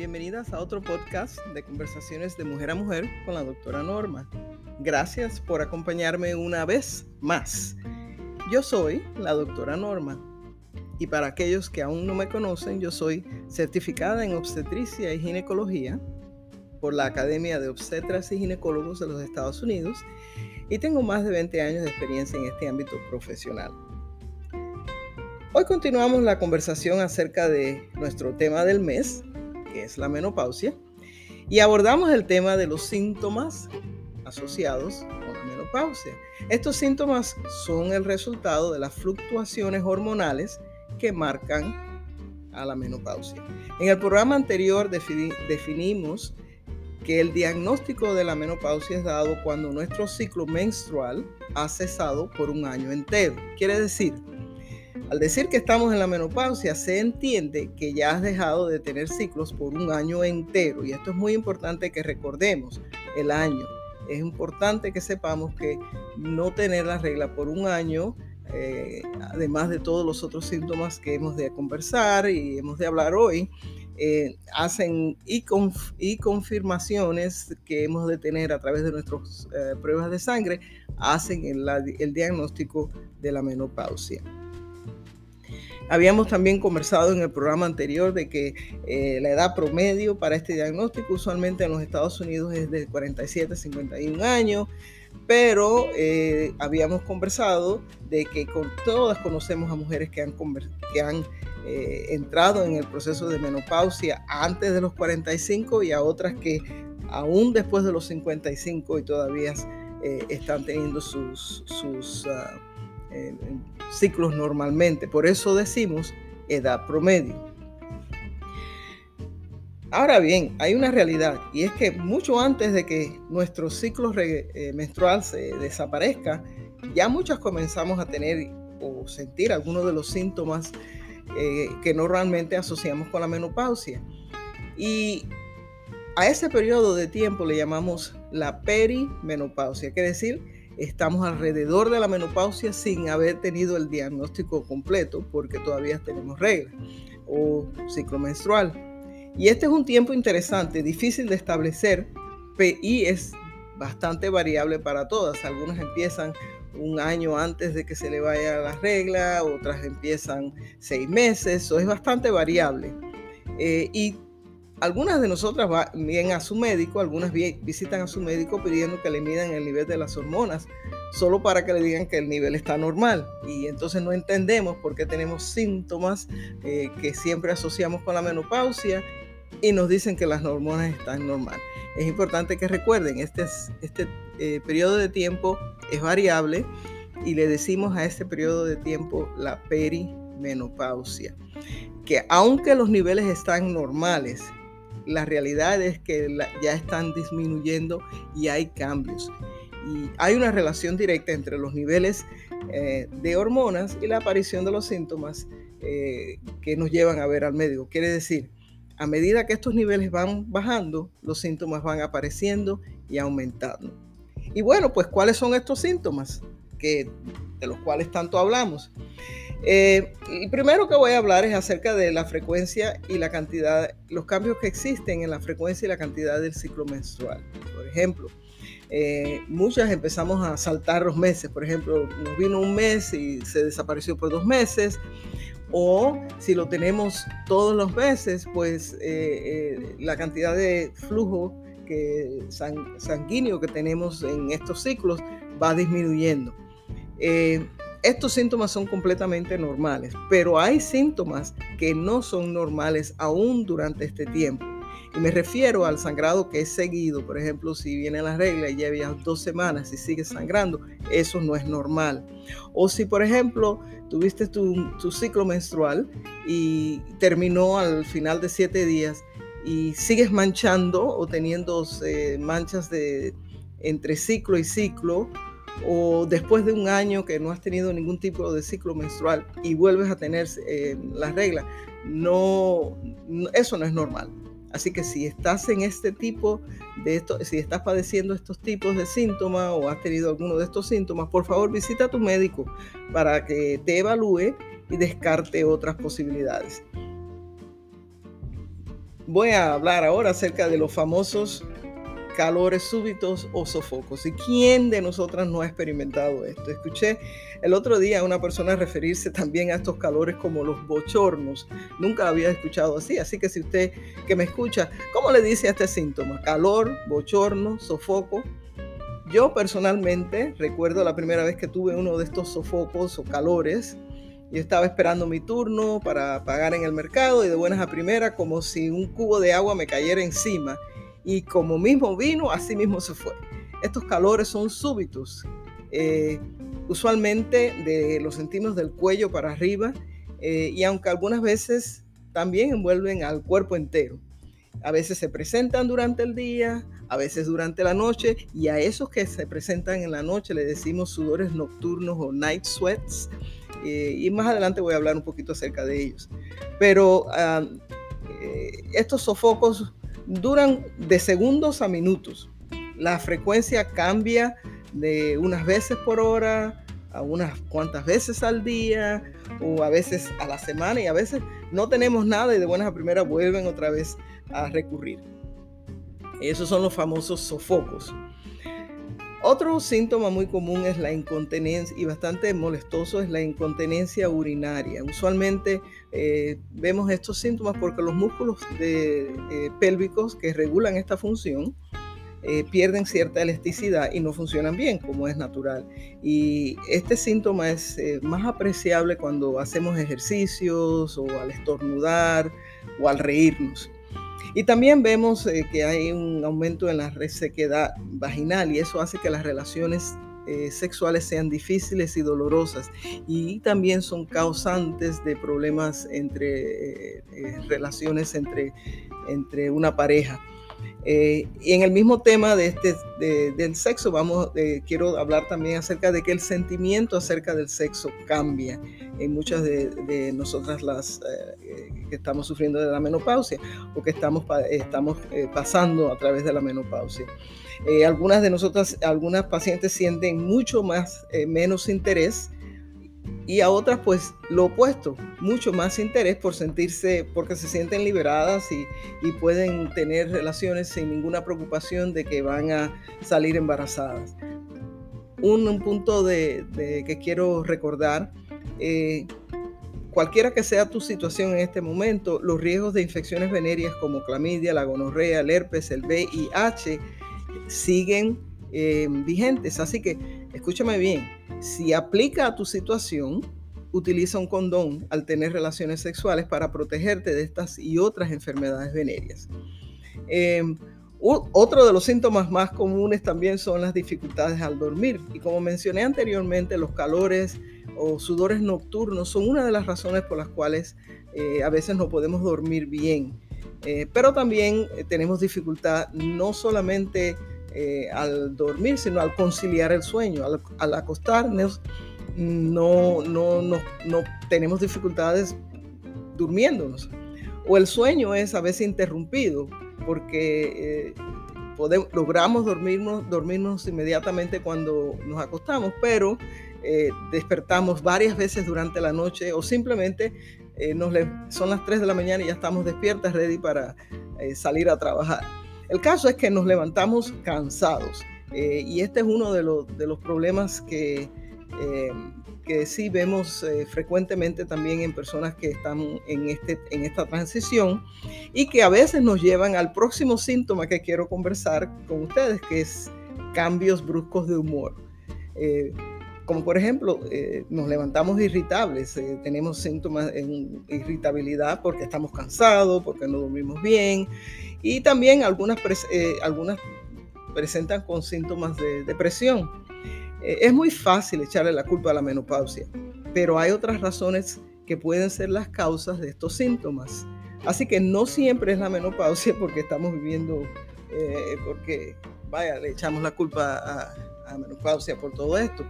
bienvenidas a otro podcast de conversaciones de mujer a mujer con la doctora Norma. Gracias por acompañarme una vez más. Yo soy la doctora Norma y para aquellos que aún no me conocen, yo soy certificada en obstetricia y ginecología por la Academia de Obstetras y Ginecólogos de los Estados Unidos y tengo más de 20 años de experiencia en este ámbito profesional. Hoy continuamos la conversación acerca de nuestro tema del mes, que es la menopausia, y abordamos el tema de los síntomas asociados con la menopausia. Estos síntomas son el resultado de las fluctuaciones hormonales que marcan a la menopausia. En el programa anterior definimos que el diagnóstico de la menopausia es dado cuando nuestro ciclo menstrual ha cesado por un año entero. Quiere decir, al decir que estamos en la menopausia, se entiende que ya has dejado de tener ciclos por un año entero. Y esto es muy importante que recordemos, el año. Es importante que sepamos que no tener la regla por un año, eh, además de todos los otros síntomas que hemos de conversar y hemos de hablar hoy, eh, hacen y, confirmaciones que hemos de tener a través de nuestras eh, pruebas de sangre, hacen el diagnóstico de la menopausia. Habíamos también conversado en el programa anterior de que eh, la edad promedio para este diagnóstico usualmente en los Estados Unidos es de 47 a 51 años, pero eh, habíamos conversado de que todas conocemos a mujeres que han, eh, entrado en el proceso de menopausia antes de los 45 y a otras que aún después de los 55 y todavía están teniendo sus... sus ah, ciclos normalmente. Por eso decimos edad promedio. Ahora bien, hay una realidad y es que mucho antes de que nuestro ciclo eh, menstrual se desaparezca, ya muchas comenzamos a tener o sentir algunos de los síntomas eh, que normalmente asociamos con la menopausia. Y a ese periodo de tiempo le llamamos la perimenopausia, quiere decir estamos alrededor de la menopausia sin haber tenido el diagnóstico completo porque todavía tenemos regla o ciclo menstrual. Y este es un tiempo interesante, difícil de establecer y es bastante variable para todas. Algunas empiezan un año antes de que se le vaya la regla, otras empiezan seis meses, o es bastante variable. Eh, y algunas de nosotras vienen a su médico, algunas visitan a su médico pidiendo que le midan el nivel de las hormonas, solo para que le digan que el nivel está normal. Y entonces no entendemos por qué tenemos síntomas eh, que siempre asociamos con la menopausia y nos dicen que las hormonas están normal. Es importante que recuerden, este, este eh, periodo de tiempo es variable y le decimos a este periodo de tiempo la perimenopausia. Que aunque los niveles están normales, la realidad es que ya están disminuyendo y hay cambios. Y hay una relación directa entre los niveles eh, de hormonas y la aparición de los síntomas eh, que nos llevan a ver al médico. Quiere decir, a medida que estos niveles van bajando, los síntomas van apareciendo y aumentando. Y bueno, pues ¿cuáles son estos síntomas de los cuales tanto hablamos? Eh, el primero que voy a hablar es acerca de la frecuencia y la cantidad, los cambios que existen en la frecuencia y la cantidad del ciclo menstrual. Por ejemplo, eh, muchas empezamos a saltar los meses. Por ejemplo, nos vino un mes y se desapareció por dos meses. O si lo tenemos todos los meses, pues eh, la cantidad de flujo sanguíneo que tenemos en estos ciclos va disminuyendo. Estos síntomas son completamente normales, pero hay síntomas que no son normales aún durante este tiempo. Y me refiero al sangrado que es seguido. Por ejemplo, si viene la regla y lleva dos semanas y sigue sangrando, eso no es normal. O si, por ejemplo, tuviste tu, ciclo menstrual y terminó al final de siete días y sigues manchando o teniendo eh, manchas de entre ciclo y ciclo o después de un año que no has tenido ningún tipo de ciclo menstrual y vuelves a tener eh, las reglas, no, eso no es normal. Así que si estás en este tipo de esto, si estás padeciendo estos tipos de síntomas o has tenido alguno de estos síntomas, por favor visita a tu médico para que te evalúe y descarte otras posibilidades. voy a hablar ahora acerca de los famosos calores súbitos o sofocos. ¿Y quién de nosotras no ha experimentado esto? Escuché el otro día a una persona referirse también a estos calores como los bochornos. Nunca había escuchado así, así que si usted que me escucha, ¿cómo le dice a este síntoma? Calor, bochorno, sofoco. Yo personalmente recuerdo la primera vez que tuve uno de estos sofocos o calores. Yo estaba esperando mi turno para pagar en el mercado y de buenas a primeras, como si un cubo de agua me cayera encima. Y como mismo vino, así mismo se fue. Estos calores son súbitos. Eh, usualmente de, los sentimos del cuello para arriba eh, y aunque algunas veces también envuelven al cuerpo entero. A veces se presentan durante el día, a veces durante la noche, y a esos que se presentan en la noche le decimos sudores nocturnos o night sweats, eh, y más adelante voy a hablar un poquito acerca de ellos. Pero ah, estos sofocos duran de segundos a minutos. La frecuencia cambia de unas veces por hora a unas cuantas veces al día o a veces a la semana y a veces no tenemos nada y de buenas a primeras vuelven otra vez a recurrir. Esos son los famosos sofocos. Otro síntoma muy común es la incontinencia y bastante molestoso es la incontinencia urinaria. Usualmente eh, vemos estos síntomas porque los músculos de, eh, pélvicos que regulan esta función eh, pierden cierta elasticidad y no funcionan bien como es natural. Y este síntoma es más apreciable cuando hacemos ejercicios o al estornudar o al reírnos. Y también vemos eh, que hay un aumento en la resequedad vaginal y eso hace que las relaciones eh, sexuales sean difíciles y dolorosas y también son causantes de problemas entre eh, relaciones entre, entre una pareja. Eh, y en el mismo tema de este, del sexo, vamos, eh, quiero hablar también acerca de que el sentimiento acerca del sexo cambia en muchas de, nosotras las eh, que estamos sufriendo de la menopausia o que estamos, estamos pasando a través de la menopausia. algunas de nosotras, algunas pacientes sienten mucho más, menos interés y a otras pues lo opuesto, mucho más interés por sentirse, porque se sienten liberadas y, pueden tener relaciones sin ninguna preocupación de que van a salir embarazadas. Un, punto de, que quiero recordar, eh, cualquiera que sea tu situación en este momento, los riesgos de infecciones venéreas como clamidia, la gonorrea, el herpes, el VIH siguen eh, vigentes. Así que escúchame bien, si aplica a tu situación, utiliza un condón al tener relaciones sexuales para protegerte de estas y otras enfermedades venéreas. Em, otro de los síntomas más comunes también son las dificultades al dormir. Y como mencioné anteriormente, los calores o sudores nocturnos son una de las razones por las cuales eh, a veces no podemos dormir bien. Eh, pero también eh, tenemos dificultad no solamente eh, al dormir, sino al conciliar el sueño. Al, acostarnos, no, no, no, no, tenemos dificultades durmiéndonos. O el sueño es a veces interrumpido porque eh, podemos, logramos dormirnos, dormirnos inmediatamente cuando nos acostamos, pero eh, despertamos varias veces durante la noche o simplemente nos son las 3 de la mañana y ya estamos despiertas, ready para salir a trabajar. El caso es que nos levantamos cansados eh, y este es uno de, los problemas que, eh, sí vemos eh, frecuentemente también en personas que están este, en esta transición y que a veces nos llevan al próximo síntoma que quiero conversar con ustedes, que es cambios bruscos de humor como por ejemplo, nos levantamos irritables, tenemos síntomas de irritabilidad porque estamos cansados, porque no dormimos bien, y también algunas, eh, presentan con síntomas de depresión. Eh, es muy fácil echarle la culpa a la menopausia, pero hay otras razones que pueden ser las causas de estos síntomas. Así que no siempre es la menopausia porque estamos viviendo, eh, porque, vaya, le echamos la culpa a, a menopausia por todo esto.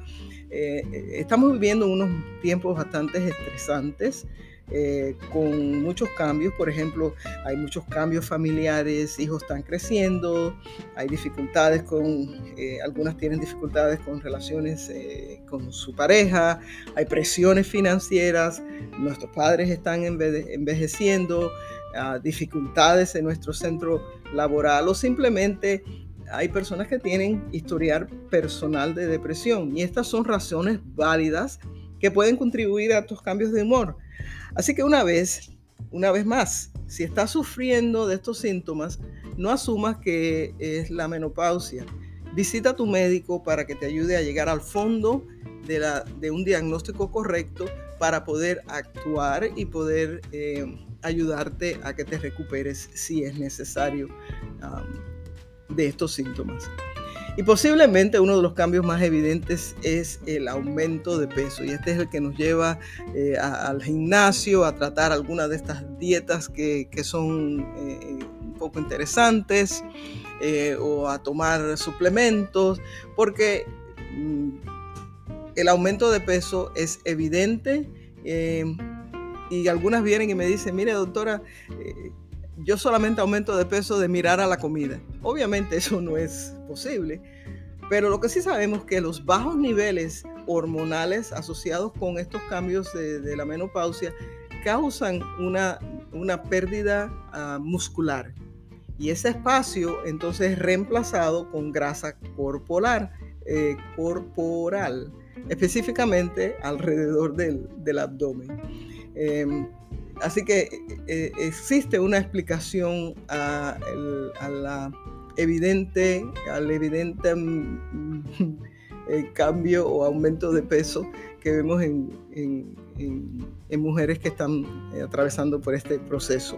Estamos viviendo unos tiempos bastante estresantes. Eh, con muchos cambios. Por ejemplo, hay muchos cambios familiares, hijos están creciendo, hay dificultades con, eh, algunas tienen dificultades con relaciones eh, con su pareja, hay presiones financieras, nuestros padres están envejeciendo, dificultades en nuestro centro laboral o simplemente hay personas que tienen historial personal de depresión y estas son razones válidas que pueden contribuir a estos cambios de humor. Así que una vez, una vez más, si estás sufriendo de estos síntomas, no asumas que es la menopausia. Visita a tu médico para que te ayude a llegar al fondo de un diagnóstico correcto para poder actuar y poder eh, ayudarte a que te recuperes si es necesario de estos síntomas. Y posiblemente uno de los cambios más evidentes es el aumento de peso. Y este es el que nos lleva eh, al gimnasio, a tratar algunas de estas dietas que, son eh, un poco interesantes, eh, o a tomar suplementos, porque mm, el aumento de peso es evidente. y algunas vienen y me dicen, mire doctora, yo solamente aumento de peso de mirar a la comida. Obviamente eso no es posible, pero lo que sí sabemos es que los bajos niveles hormonales asociados con estos cambios de, la menopausia causan una, una pérdida ah, muscular. Y ese espacio entonces es reemplazado con grasa corporal, eh, corporal específicamente alrededor del, del abdomen. Em, Así que eh, existe una explicación a, la evidente, al evidente mm, eh, cambio o aumento de peso que vemos en, mujeres que están eh, atravesando por este proceso.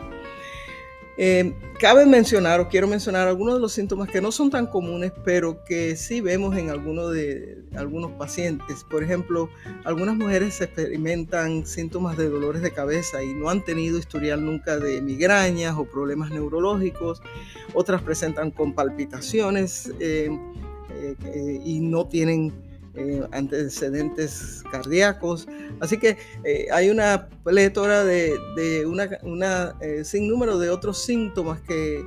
Eh, cabe mencionar o quiero mencionar algunos de los síntomas que no son tan comunes, pero que sí vemos en algunos de algunos pacientes. Por ejemplo, algunas mujeres experimentan síntomas de dolores de cabeza y no han tenido historial nunca de migrañas o problemas neurológicos. Otras presentan con palpitaciones eh, eh, y no tienen eh, antecedentes cardíacos. Así que eh, hay una plétora de, de una, una eh, sin número de otros síntomas que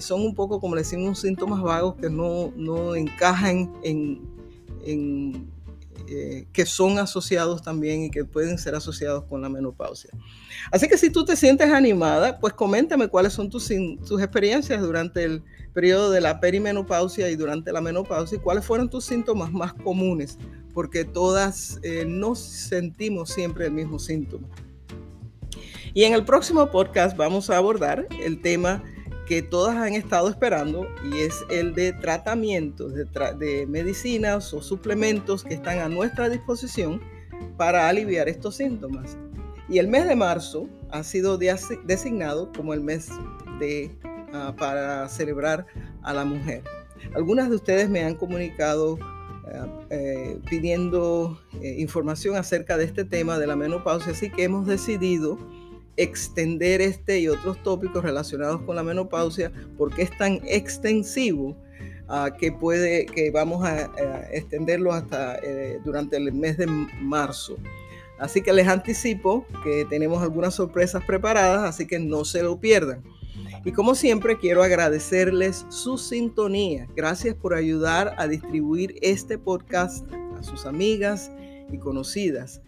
son un poco, como le decimos, síntomas vagos que no, no encajan en, en que son asociados también y que pueden ser asociados con la menopausia. Así que si tú te sientes animada, pues coméntame cuáles son tus, tus experiencias durante el periodo de la perimenopausia y durante la menopausia y cuáles fueron tus síntomas más comunes, porque todas eh, no sentimos siempre el mismo síntoma. Y en el próximo podcast vamos a abordar el tema que todas han estado esperando y es el de tratamientos de, medicinas o suplementos que están a nuestra disposición para aliviar estos síntomas. Y el mes de marzo ha sido designado como el mes de Ah, para celebrar a la mujer. Algunas de ustedes me han comunicado eh, eh, pidiendo eh, información acerca de este tema de la menopausia, así que hemos decidido extender este y otros tópicos relacionados con la menopausia porque es tan extensivo ah, que puede que vamos a, extenderlo hasta durante el mes de marzo. Así que les anticipo que tenemos algunas sorpresas preparadas, así que no se lo pierdan. Y como siempre, quiero agradecerles su sintonía. Gracias por ayudar a distribuir este podcast a sus amigas y conocidas.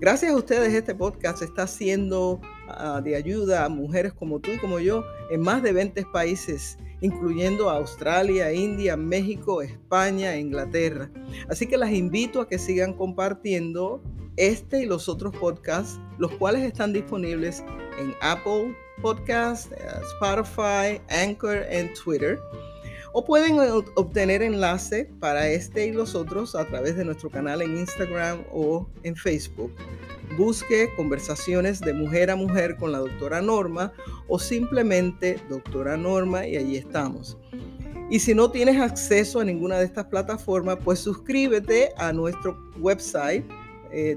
Gracias a ustedes, este podcast está siendo ah, de ayuda a mujeres como tú y como yo en más de 20 países, incluyendo Australia, India, México, España Inglaterra. Así que las invito a que sigan compartiendo este y los otros podcasts, los cuales están disponibles en Apple Podcast, eh, Spotify, Anchor y Twitter. O pueden obtener enlace para este y los otros a través de nuestro canal en Instagram o en Facebook. Busque conversaciones de mujer a mujer con la doctora Norma o simplemente doctora Norma y allí estamos. Y si no tienes acceso a ninguna de estas plataformas, pues suscríbete a nuestro website eh,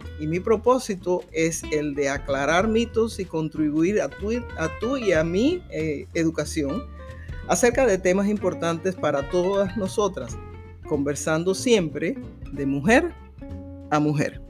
y mi propósito es el de aclarar mitos y contribuir a tu, a y a mi eh, educación acerca de temas importantes para todas nosotras, conversando siempre de mujer a mujer.